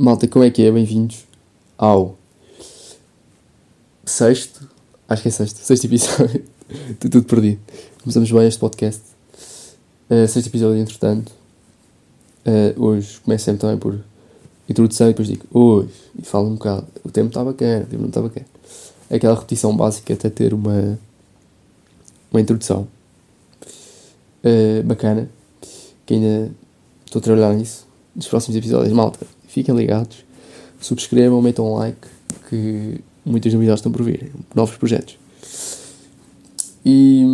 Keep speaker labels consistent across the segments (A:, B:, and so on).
A: Malta, como é que é? Bem-vindos ao sexto, acho que é sexto, sexto episódio, estou tudo perdido. Começamos bem este podcast. Uh, sexto episódio, entretanto. Uh, hoje começo sempre também por introdução e depois digo hoje e falo um bocado. O tempo está bacana, o tempo não está bacana. Aquela repetição básica até ter uma, uma introdução uh, bacana, que ainda estou a trabalhar nisso. Nos próximos episódios, malta, fiquem ligados, subscrevam, metam um like, que muitas novidades estão por vir, novos projetos. E,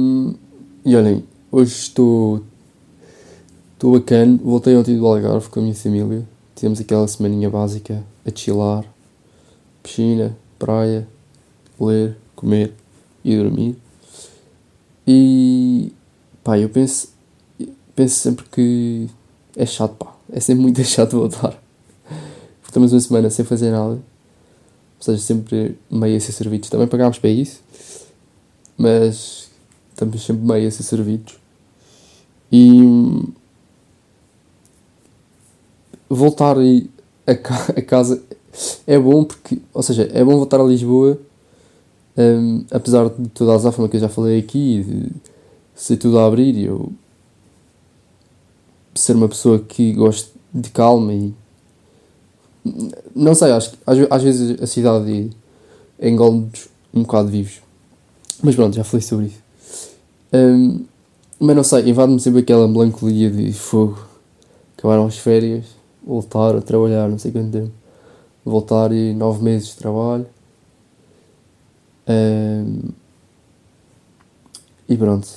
A: e olhem, hoje estou, estou bacana, voltei ontem do Algarve com a minha família, tivemos aquela semaninha básica a chilar, piscina, praia, ler, comer e dormir. E pá, eu penso, penso sempre que é chato, pá, é sempre muito chato voltar estamos uma semana sem fazer nada, ou seja, sempre meio a ser servidos. Também pagámos para isso, mas estamos sempre meio a ser servidos. E voltar a, ca a casa é bom porque, ou seja, é bom voltar a Lisboa, um, apesar de toda a azáfama que eu já falei aqui, de ser tudo a abrir, eu ser uma pessoa que gosta de calma e não sei, acho que às, às vezes a cidade engole-nos um bocado vivos. Mas pronto, já falei sobre isso. Um, mas não sei, invade-me sempre aquela melancolia de fogo. Acabaram as férias, voltar a trabalhar, não sei quanto tempo. Voltar e nove meses de trabalho. Um, e pronto.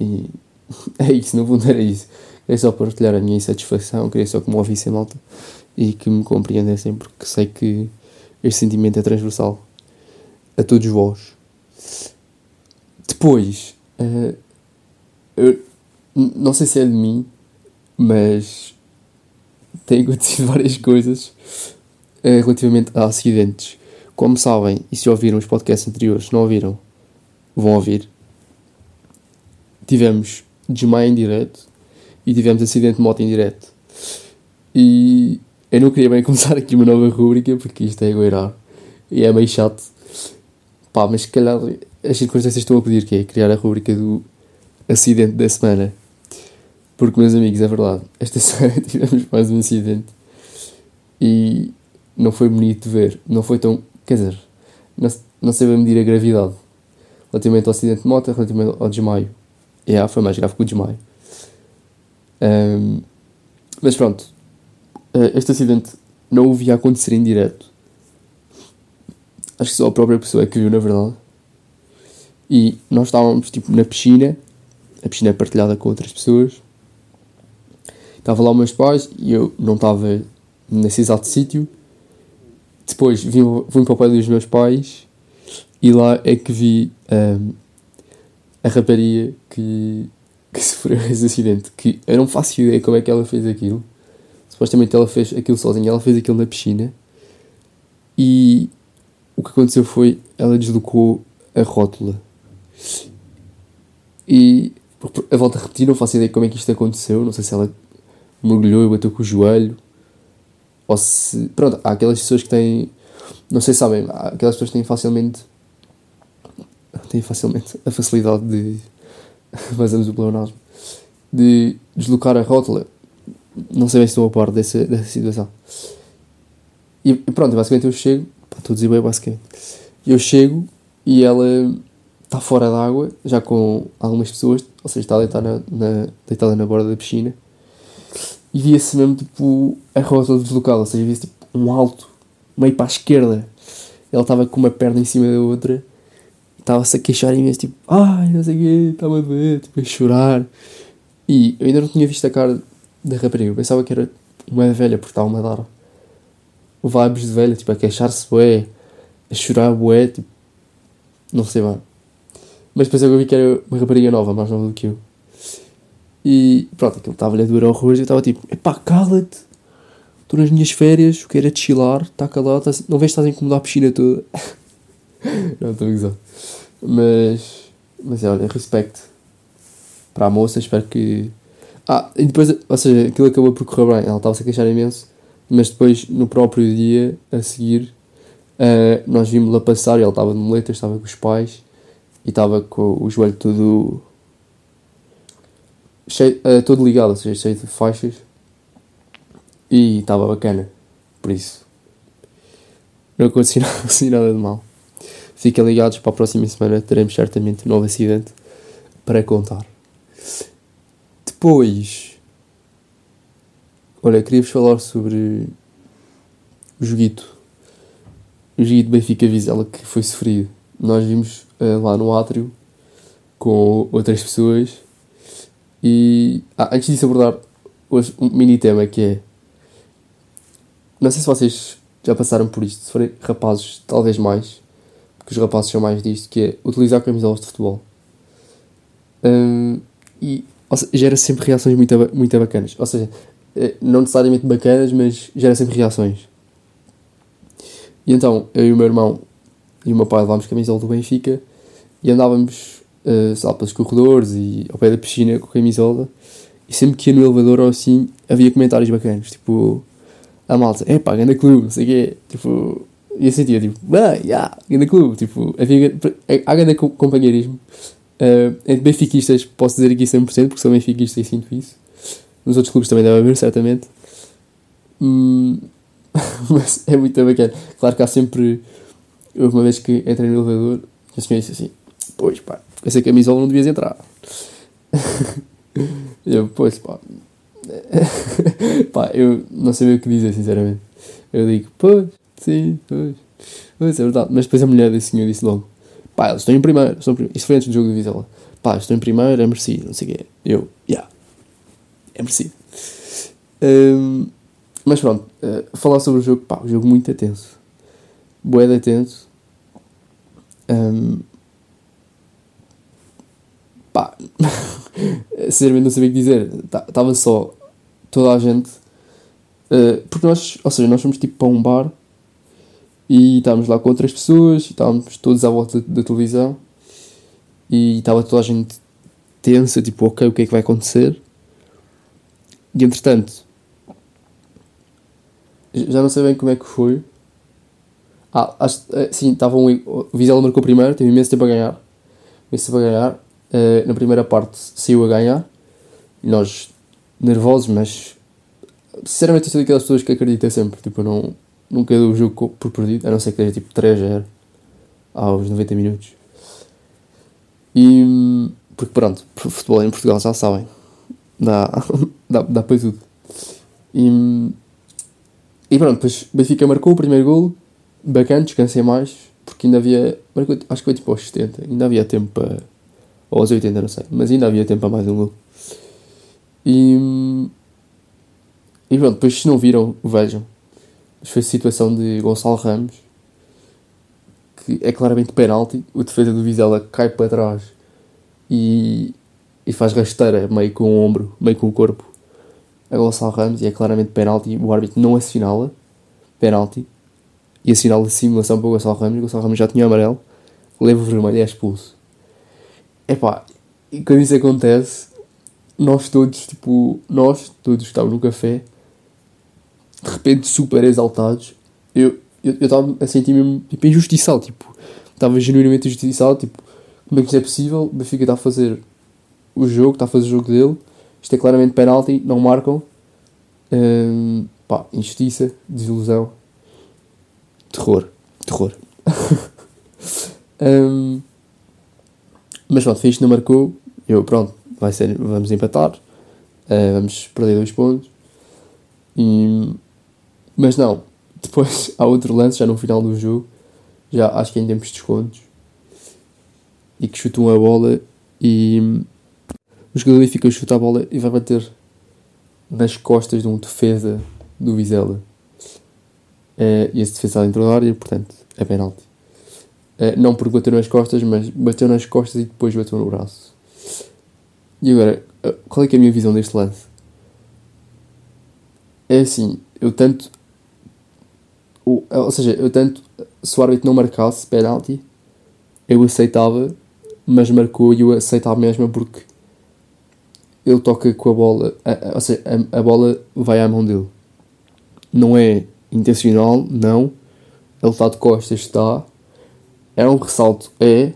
A: E é isso, no fundo era isso. Queria só partilhar a minha insatisfação, queria só que me ouvissem malta e que me compreendessem, porque sei que este sentimento é transversal a todos vós. Depois, uh, eu não sei se é de mim, mas tem acontecido várias coisas uh, relativamente a acidentes. Como sabem, e se ouviram os podcasts anteriores, não ouviram, vão ouvir. Tivemos desmaio em direto e tivemos acidente de moto em direto. E eu não queria bem começar aqui uma nova rubrica porque isto é egoirar e é meio chato. Pá, mas se calhar as circunstâncias estão a pedir que é criar a rubrica do acidente da semana. Porque, meus amigos, é verdade, esta semana tivemos mais um acidente e não foi bonito de ver. Não foi tão. Quer dizer, não, não sei bem medir a gravidade relativamente ao acidente de moto, relativamente ao desmaio. E yeah, foi mais grave que o desmaio. Um, mas pronto, este acidente não o via acontecer em direto. Acho que só a própria pessoa é que viu, na verdade. E nós estávamos tipo na piscina, a piscina é partilhada com outras pessoas. Estava lá os meus pais e eu não estava nesse exato sítio. Depois vim, vim para o pai dos meus pais e lá é que vi um, ehm, a rapariga que, que sofreu esse acidente. Que eu não faço ideia como é que ela fez aquilo. Supostamente ela fez aquilo sozinha, ela fez aquilo na piscina e o que aconteceu foi ela deslocou a rótula. E a volta a repetir, não faço ideia como é que isto aconteceu, não sei se ela mergulhou e bateu com o joelho ou se. Pronto, há aquelas pessoas que têm. Não sei se sabem, há aquelas pessoas que têm facilmente. têm facilmente a facilidade de. Vazamos o pleonasmo. De deslocar a rótula não sei bem se estou a par dessa, dessa situação. E pronto, basicamente eu chego, estou a dizer bem basicamente. Eu chego e ela está fora d'água, já com algumas pessoas, ou seja, está deitada na, na, deitada na borda da piscina. E via-se mesmo tipo a rota deslocada, ou seja, via-se tipo um alto, meio para a esquerda. Ela estava com uma perna em cima da outra, estava-se a queixar imenso, tipo, ai, não sei o quê, estava a doer, tipo, a chorar. E eu ainda não tinha visto a cara da rapariga. Eu pensava que era uma velha, porque estava-me a dar vibes de velha, tipo, a queixar-se bué, a chorar bué, tipo, não sei bem. Mas depois eu vi que era uma rapariga nova, mais nova do que eu. E pronto, aquilo estava-lhe a doer horrores e eu estava tipo, epá, cala-te, estou nas minhas férias, quero é chilar, está calado, tá, não vês que estás a incomodar a piscina toda. não, estou a gozar. Mas, mas é, olha, respeito para a moça, espero que ah, e depois, ou seja, aquilo acabou por correr bem. Ela estava-se a queixar imenso mas depois, no próprio dia a seguir, uh, nós vimos-la passar e ele estava de moletas, estava com os pais e estava com o joelho todo cheio, uh, todo ligado, ou seja, cheio de faixas e estava bacana, por isso não aconteceu assim nada de mal. Fiquem ligados para a próxima semana, teremos certamente um novo acidente para contar. Depois, olha, queria-vos falar sobre o joguito. O joguito Benfica Vizela que foi sofrido. Nós vimos uh, lá no átrio com outras pessoas e ah, antes disso abordar hoje um mini tema que é não sei se vocês já passaram por isto, se forem rapazes, talvez mais, porque os rapazes são mais disto, que é utilizar camisolas de futebol. Um, e seja, gera sempre reações muito, muito bacanas. Ou seja, eh, não necessariamente bacanas, mas gera sempre reações. E então, eu e o meu irmão e o meu pai levámos camisola do Benfica e andávamos, uh, sei lá, pelos corredores e ao pé da piscina com camisola. E sempre que ia no elevador ou assim, havia comentários bacanas, tipo, a malta, é pá, grande clube, não sei o quê, tipo, e eu sentia, tipo, ah, yeah, grande clube, tipo, havia, há grande companheirismo. Uh, entre benfiquistas, posso dizer aqui 100%, porque sou benfiquista e sinto isso. Nos outros clubes também deve haver, certamente. Hum, mas é muito bacana. Claro que há sempre. Houve uma vez que entrei no elevador, a senhora disse assim: Pois pá, essa camisola não devias entrar. eu, pois pá, Pá, eu não sabia o que dizer, sinceramente. Eu digo, pois, sim, pois. Pois, é verdade. Mas depois a mulher desse senhor disse logo, pá, eles estão em primeiro. Estão em primeiro. Isso foi antes do jogo de Vizela. Pá, estão em primeiro, é merecido, não sei o quê. Eu, yeah, é merecido. Um, mas pronto, uh, falar sobre o jogo, pá, o jogo muito tenso. Boeda tenso. Um, pá, sinceramente não sabia o que dizer. Estava tá, só toda a gente. Uh, porque nós, ou seja, nós fomos tipo para um bar e estávamos lá com outras pessoas estávamos todos à volta da televisão e estava toda a gente tensa, tipo, ok, o que é que vai acontecer? E entretanto, já não sei bem como é que foi. Ah, acho, eh, sim, estava um, o Vizela marcou primeiro, teve imenso tempo a ganhar. Imenso tempo a ganhar. Uh, na primeira parte saiu a ganhar. E nós nervosos, mas sinceramente eu sou daquelas pessoas que acreditam sempre. Tipo, eu não, nunca dou o jogo por perdido, a não ser que seja tipo 3-0 aos 90 minutos. E porque pronto, futebol em Portugal já sabem, dá, dá, dá para tudo. E, e pronto, depois Benfica marcou o primeiro golo, bacana, descansei mais, porque ainda havia, acho que foi tipo aos 70, ainda havia tempo para, ou aos 80, não sei, mas ainda havia tempo para mais um golo. E, e pronto, depois se não viram, vejam. Foi a situação de Gonçalo Ramos, que é claramente penalti. O defesa do Vizela cai para trás e, e faz rasteira meio com o ombro, meio com o corpo a Gonçalo Ramos e é claramente penalti. O árbitro não assinala penalti e assinala simulação para o Gonçalo Ramos. O Gonçalo Ramos já tinha amarelo, leva o vermelho e é expulso. Epá, e quando isso acontece, nós todos, tipo, nós todos estávamos no café, de repente super exaltados. Eu estava a sentir mesmo tipo, injustiçado, tipo, estava genuinamente injustiçado, tipo, como é que isto é possível? O Benfica está a fazer o jogo, está a fazer o jogo dele, isto é claramente penalti, não marcam. Um, pá, injustiça, desilusão, terror, terror. um, mas pronto, fez não marcou, eu pronto, vai ser, vamos empatar, uh, vamos perder dois pontos. E, mas não, depois há outro lance já no final do jogo, já acho que em tempos de descontos, e que chutam a bola e o jogador fica a chutar a bola e vai bater nas costas de um defesa do Vizela. Uh, e esse defesa dentro da área, portanto é penalti. Uh, não porque bateu nas costas, mas bateu nas costas e depois bateu no braço. E agora, qual é é a minha visão deste lance? É assim, eu tanto. Ou, ou seja, eu tanto. Se o árbitro não marcasse penalti, eu aceitava, mas marcou e eu aceitava mesmo porque ele toca com a bola, a, a, ou seja, a, a, bola vai à mão dele. não é intencional, não. Ele está de costas, está. É um ressalto, é,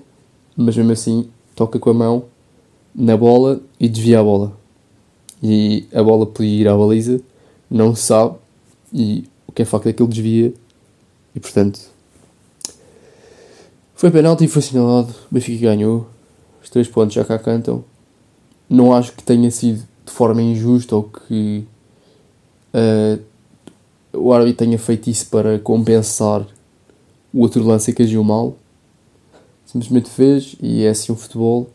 A: mas mesmo assim toca com a mão na bola e desvia a bola. E a bola podia ir à baliza, não sabe, e que é facto é que ele desvia, e portanto. Foi penalti e foi assinalado, o Benfica ganhou, os três pontos já cá cantam. Não acho que tenha sido de forma injusta ou que uh, o árbitro tenha feito isso para compensar o outro lance que agiu mal. Simplesmente fez e é assim o futebol.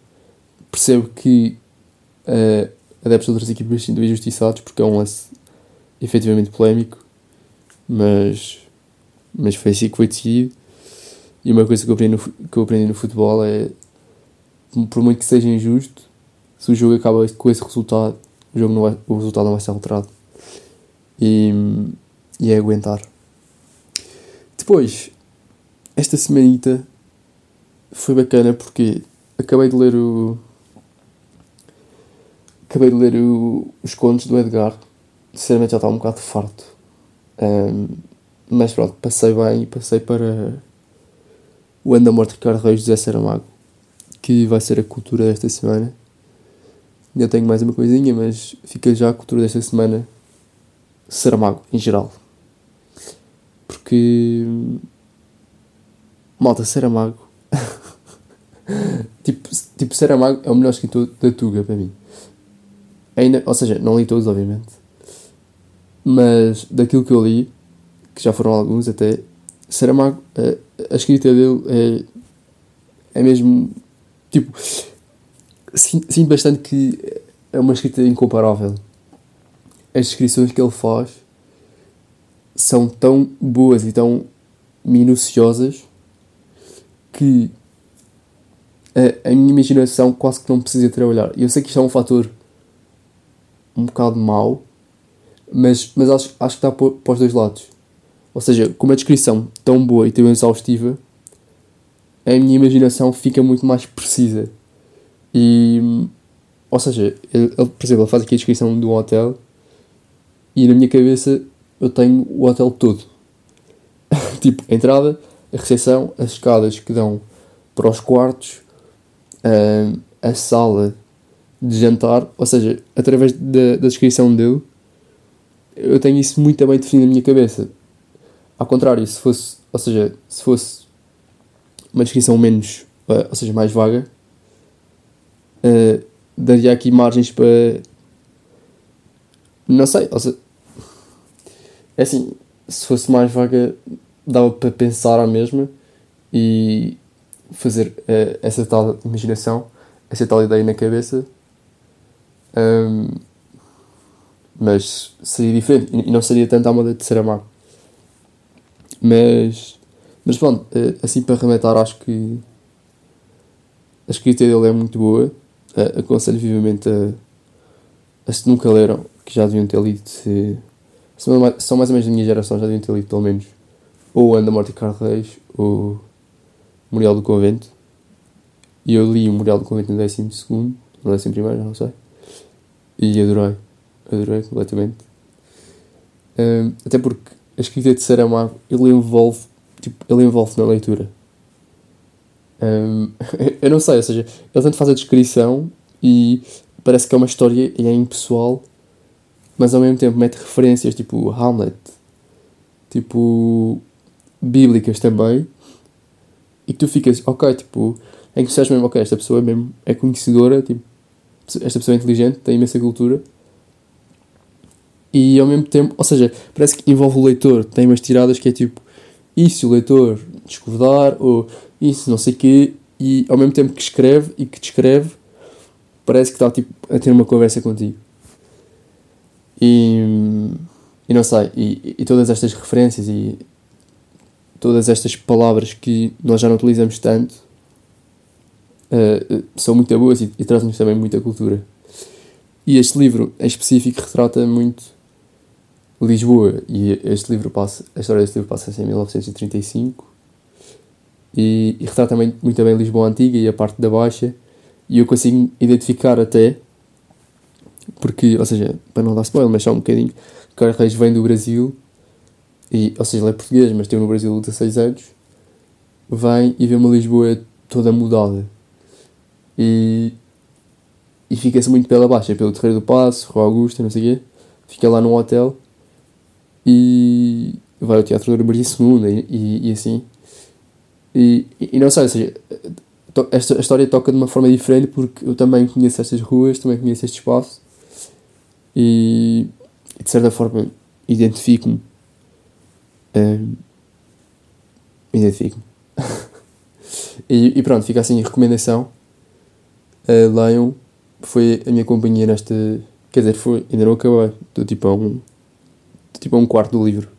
A: Percebo que uh, adeptos de outras equipas sintam injustiçados porque é um lance efetivamente polémico, mas, mas foi assim que foi decidido. E uma coisa que eu aprendi no, que eu aprendi no futebol é por muito que seja injusto, se o jogo acaba com esse resultado, o, jogo não vai, o resultado não vai ser alterado. E, e é aguentar. Depois, esta semanita foi bacana porque acabei de ler o. Acabei de ler o, os contos do Edgar. Sinceramente já estava um bocado farto. Um, mas pronto, passei bem e passei para o Anda Morto Ricardo Reis José Saramago, que vai ser a cultura desta semana. Ainda tenho mais uma coisinha, mas fica já a cultura desta semana Saramago, em geral. Porque. Malta, Saramago. tipo, tipo, Saramago é o melhor escritor da Tuga para mim. Ainda, ou seja, não li todos, obviamente. Mas daquilo que eu li, que já foram alguns até, Saramago, a, a escrita dele é, é mesmo. Tipo, sinto bastante que é uma escrita incomparável. As descrições que ele faz são tão boas e tão minuciosas que a, a minha imaginação quase que não precisa trabalhar. Eu sei que isto é um fator um bocado mau, mas, mas acho, acho que está para os dois lados. Ou seja, com uma descrição tão boa e tão exaustiva, a minha imaginação fica muito mais precisa. E, ou seja, ele, por exemplo, ele faz aqui a descrição de um hotel e na minha cabeça eu tenho o hotel todo. tipo, a entrada, a recepção, as escadas que dão para os quartos, a, a sala de jantar, ou seja, através da, da descrição dele, eu tenho isso muito bem definido na minha cabeça. Ao contrário, se fosse, ou seja, se fosse uma descrição menos, ou seja, mais vaga, uh, daria aqui margens para. Não sei, ou seja, é assim, se fosse mais vaga, dava para pensar a mesma e fazer uh, essa tal imaginação, essa tal ideia na cabeça. Um, mas seria diferente e não seria tanto à moda de ser amado. Mas, mas pronto, uh, assim para rematar, acho que a escrita dele é muito boa uh, aconselho vivamente a, a se nunca leram, que já deviam ter lido, se, são mais ou menos da minha geração, já deviam ter lido pelo menos ou Anda Morte e Reis ou Memorial do Convento. E eu li o Memorial do Convento no 12 segundo, no 11 primeiro, não sei. E adorei, adorei completamente. Um, até porque a escrita de Saramago, ele envolve, tipo, ele envolve na leitura. Um, eu não sei, ou seja, ele tanto faz a descrição e parece que é uma história e é impessoal, mas ao mesmo tempo mete referências tipo Hamlet, tipo bíblicas também, e tu ficas, ok, tipo, em que tu mesmo, ok, esta pessoa mesmo é conhecedora, tipo, esta pessoa é inteligente, tem imensa cultura, e ao mesmo tempo, ou seja, parece que envolve o leitor, tem umas tiradas que é tipo, e se o leitor discordar, ou isso, não sei o quê, e ao mesmo tempo que escreve e que descreve, parece que está tipo, a ter uma conversa contigo. E, e não sei, e, e todas estas referências e todas estas palavras que nós já não utilizamos tanto uh, são muito boas e, e trazem-nos também muita cultura. E este livro em específico retrata muito Lisboa, e este livro passa, a história deste livro passa-se em 1935 e, e retrata também muito bem Lisboa Antiga e a parte da Baixa e eu consigo identificar até porque, ou seja, para não dar spoiler, mas só um bocadinho Carlos Reis vem do Brasil e, ou seja, ele é português, mas esteve no Brasil 16 anos, vem e vê uma Lisboa toda mudada. E, e fica-se muito pela baixa, pelo Terreiro do Passo, Rua Augusta, não sei o quê. Fica lá num hotel e vai ao Teatro do Maria e, e, e assim. E, e, não sei, ou seja, esta a história toca de uma forma diferente porque eu também conheço estas ruas, também conheço este espaço e, de certa forma identifico-me. Um, identifico-me. e, e, pronto, fica assim a recomendação. Uh, leiam, foi a minha companhia nesta. Quer dizer, foi, ainda não acabei. Estou tipo a um. Tipo um quarto do livro.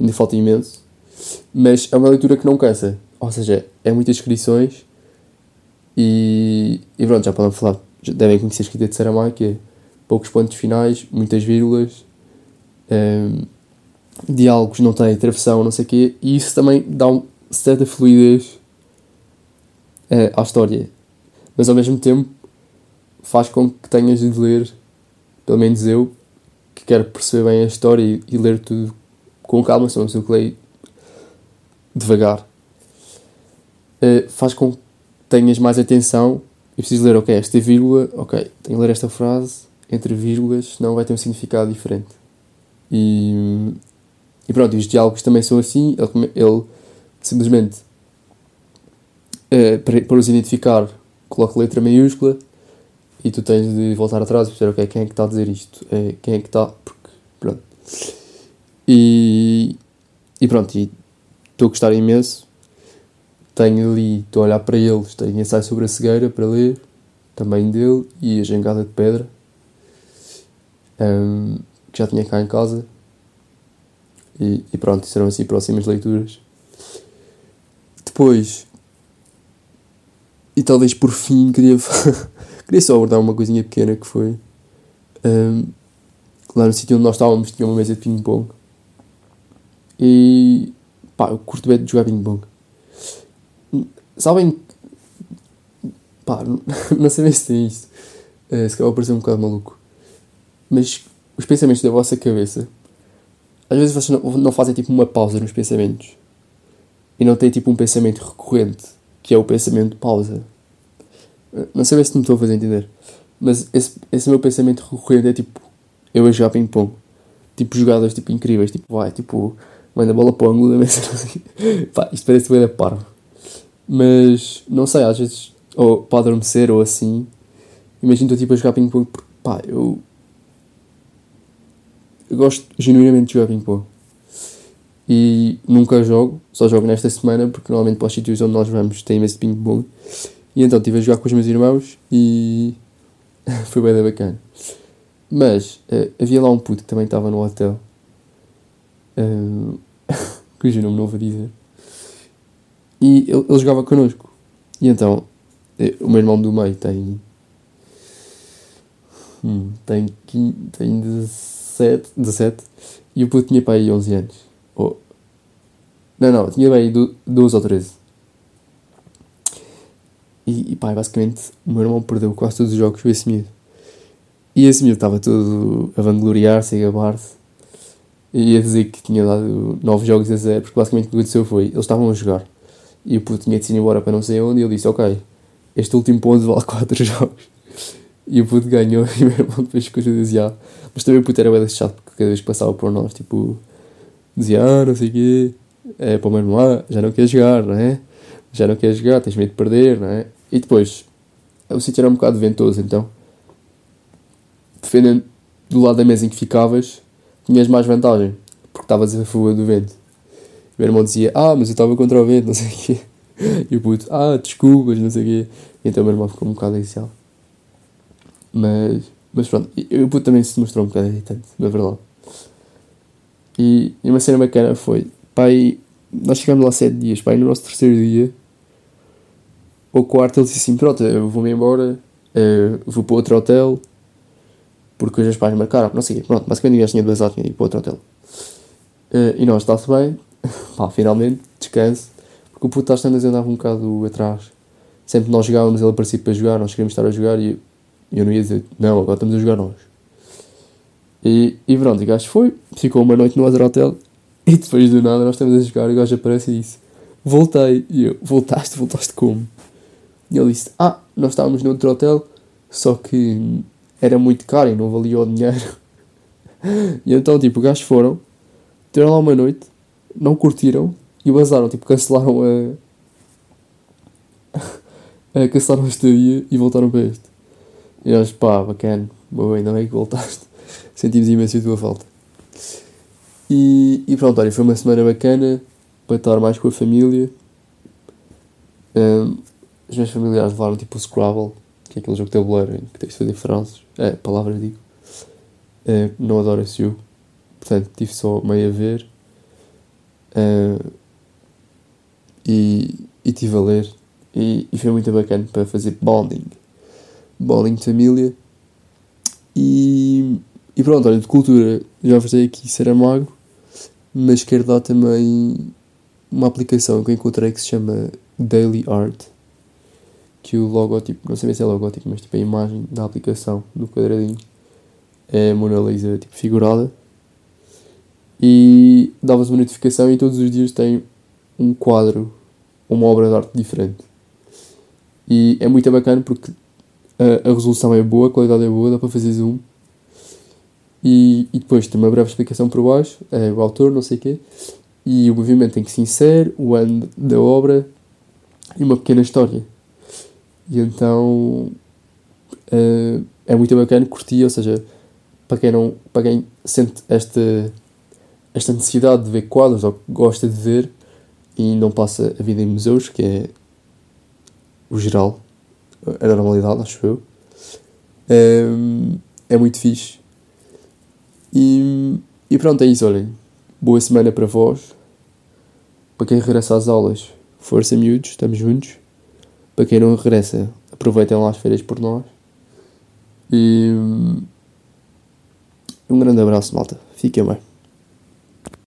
A: Ainda falta imenso. Mas é uma leitura que não cansa. Ou seja, é muitas descrições e, e pronto, já podem falar. Já devem conhecer a escrita de Saramago, que é poucos pontos finais, muitas vírgulas, um, diálogos, não tem travessão, não sei o quê, e isso também dá uma certa fluidez uh, à história. Mas ao mesmo tempo faz com que tenhas de ler, pelo menos eu, que quero perceber bem a história e, e ler tudo com calma, se não sei o que leio devagar, uh, faz com que tenhas mais atenção e precisas ler, ok, esta vírgula, ok, tenho que ler esta frase entre vírgulas, senão vai ter um significado diferente. E, e pronto, os diálogos também são assim, ele, ele simplesmente, uh, para, para os identificar, coloca letra maiúscula e tu tens de voltar atrás e dizer, ok, quem é que está a dizer isto? É, quem é que está? Porque, pronto. E, e pronto, estou a gostar imenso tenho ali, estou a olhar para eles, tenho ensaio sobre a cegueira para ler, também dele, e a jangada de pedra, um, que já tinha cá em casa. E, e pronto, serão assim próximas leituras. Depois, e talvez por fim, queria, queria só abordar uma coisinha pequena que foi. Um, lá no sítio onde nós estávamos tinha uma mesa de ping-pong. E pá, eu curto bem de jogar ping-pong. Sabem. Pá, não sei bem se tem isto. Uh, se calhar parecer um bocado maluco. Mas os pensamentos da vossa cabeça. Às vezes vocês não, não fazem tipo uma pausa nos pensamentos. E não têm tipo um pensamento recorrente. Que é o pensamento pausa. Não sei bem se me estou a fazer entender. Mas esse, esse meu pensamento recorrente é tipo. Eu a jogar ping-pong. Tipo jogadas tipo incríveis. Tipo, vai, tipo. Manda a bola para o ângulo da mesa. Pá, isto parece bem da parva. Mas, não sei, às vezes, ou para adormecer ou assim, imagino-te tipo a jogar ping-pong porque, pá, eu, eu gosto genuinamente de jogar ping-pong. E nunca jogo, só jogo nesta semana porque normalmente para os sítios onde nós vamos tem imenso ping-pong. E então estive a jogar com os meus irmãos e foi bem bacana. Mas uh, havia lá um puto que também estava no hotel, uh, cujo nome não vou dizer, e ele, ele jogava connosco. E então, eh, o meu irmão do meio tem. Hum, tem, 15, tem 17, 17 e o puto tinha para aí 11 anos. Oh. Não, não, tinha bem 12 ou 13. E, e pá, basicamente o meu irmão perdeu quase todos os jogos com esse miúdo. E esse miúdo estava todo a vangloriar-se, a gabar-se. E a dizer que tinha dado 9 jogos a 0, porque basicamente o que aconteceu foi, eles estavam a jogar e o puto tinha de se ir embora para não sei onde. E ele disse: Ok, este último ponto vale 4 jogos. E o puto ganhou. E o meu irmão depois ficou a dizer: Mas também o puto era bem chato porque cada vez que passava por nós, tipo, dizia: Ah, não sei o quê. É para o meu irmão: Ah, já não queres jogar, não é? Já não queres jogar, tens medo de perder, não é? E depois, o sítio era um bocado ventoso, então, defendendo do lado da mesa em que ficavas, tinhas mais vantagem porque estavas a favor do vento meu irmão dizia, ah, mas eu estava contra o vento, não sei o quê. E o puto, ah, desculpas, não sei o quê. Então o meu irmão ficou um bocado inicial. Mas, mas pronto, e o puto também se mostrou um bocado irritante, na verdade. E, e uma cena bacana foi, pai, nós chegámos lá sete dias, pai, no nosso terceiro dia, ou quarto, ele disse assim, pronto, eu vou-me embora, uh, vou para outro hotel, porque os pais marcaram, não sei o. Pronto, basicamente ninguém tinha de bazar, tinha ir para outro hotel. Uh, e nós, está-se bem, pá, finalmente, descanso. Porque o puto às tantas andava um bocado atrás. Sempre nós jogávamos, ele aparecia para jogar, nós queríamos estar a jogar e eu não ia dizer, não, agora estamos a jogar nós. E, e pronto, o gajo foi, ficou uma noite no outro hotel E depois do nada nós estamos a jogar e o gajo aparece e disse: Voltei. E eu: Voltaste? Voltaste como? E ele disse: Ah, nós estávamos noutro hotel, só que era muito caro e não valia o dinheiro. E então, tipo, os gajos foram, tiveram lá uma noite, não curtiram e vazaram, tipo, cancelaram a. a cancelaram a estadia e voltaram para este. E nós, pá, bacana, boa, ainda bem que voltaste. Sentimos imenso a tua falta. E, e pronto, olha, foi uma semana bacana para estar mais com a família. Um, os meus familiares levaram tipo o Scrabble, que é aquele jogo de tabuleiro em que tens de fazer frases, é, palavras digo. Uh, não adoro esse jogo, portanto tive só meio a ver. Uh, e, e tive a ler. E, e foi muito bacana para fazer bonding. Bonding de família. E, e pronto, olha, de cultura, já falei aqui Saramago, mas quero dar também uma aplicação que eu encontrei que se chama Daily Art, que o logótipo, não sei se é logótipo, mas tipo a imagem da aplicação do quadradinho é a Mona Lisa tipo figurada e dava-se uma notificação e todos os dias tem um quadro, uma obra de arte diferente. E é muito bacana porque a, a resolução é boa, a qualidade é boa, dá para fazer zoom. E, e depois tem uma breve explicação por baixo, é o autor, não sei o quê, e o movimento em que se insere, o ano da obra e uma pequena história. E então uh, é muito bacana, curti, ou seja, para quem, não, para quem sente esta, esta necessidade de ver quadros ou gosta de ver e não passa a vida em museus, que é o geral, a normalidade, acho eu, é, é muito fixe. E, e pronto, é isso, olhem. Boa semana para vós. Para quem regressa às aulas, força miúdos, estamos juntos. Para quem não regressa, aproveitem lá as férias por nós. E um grande abraço, malta. Fiquem bem.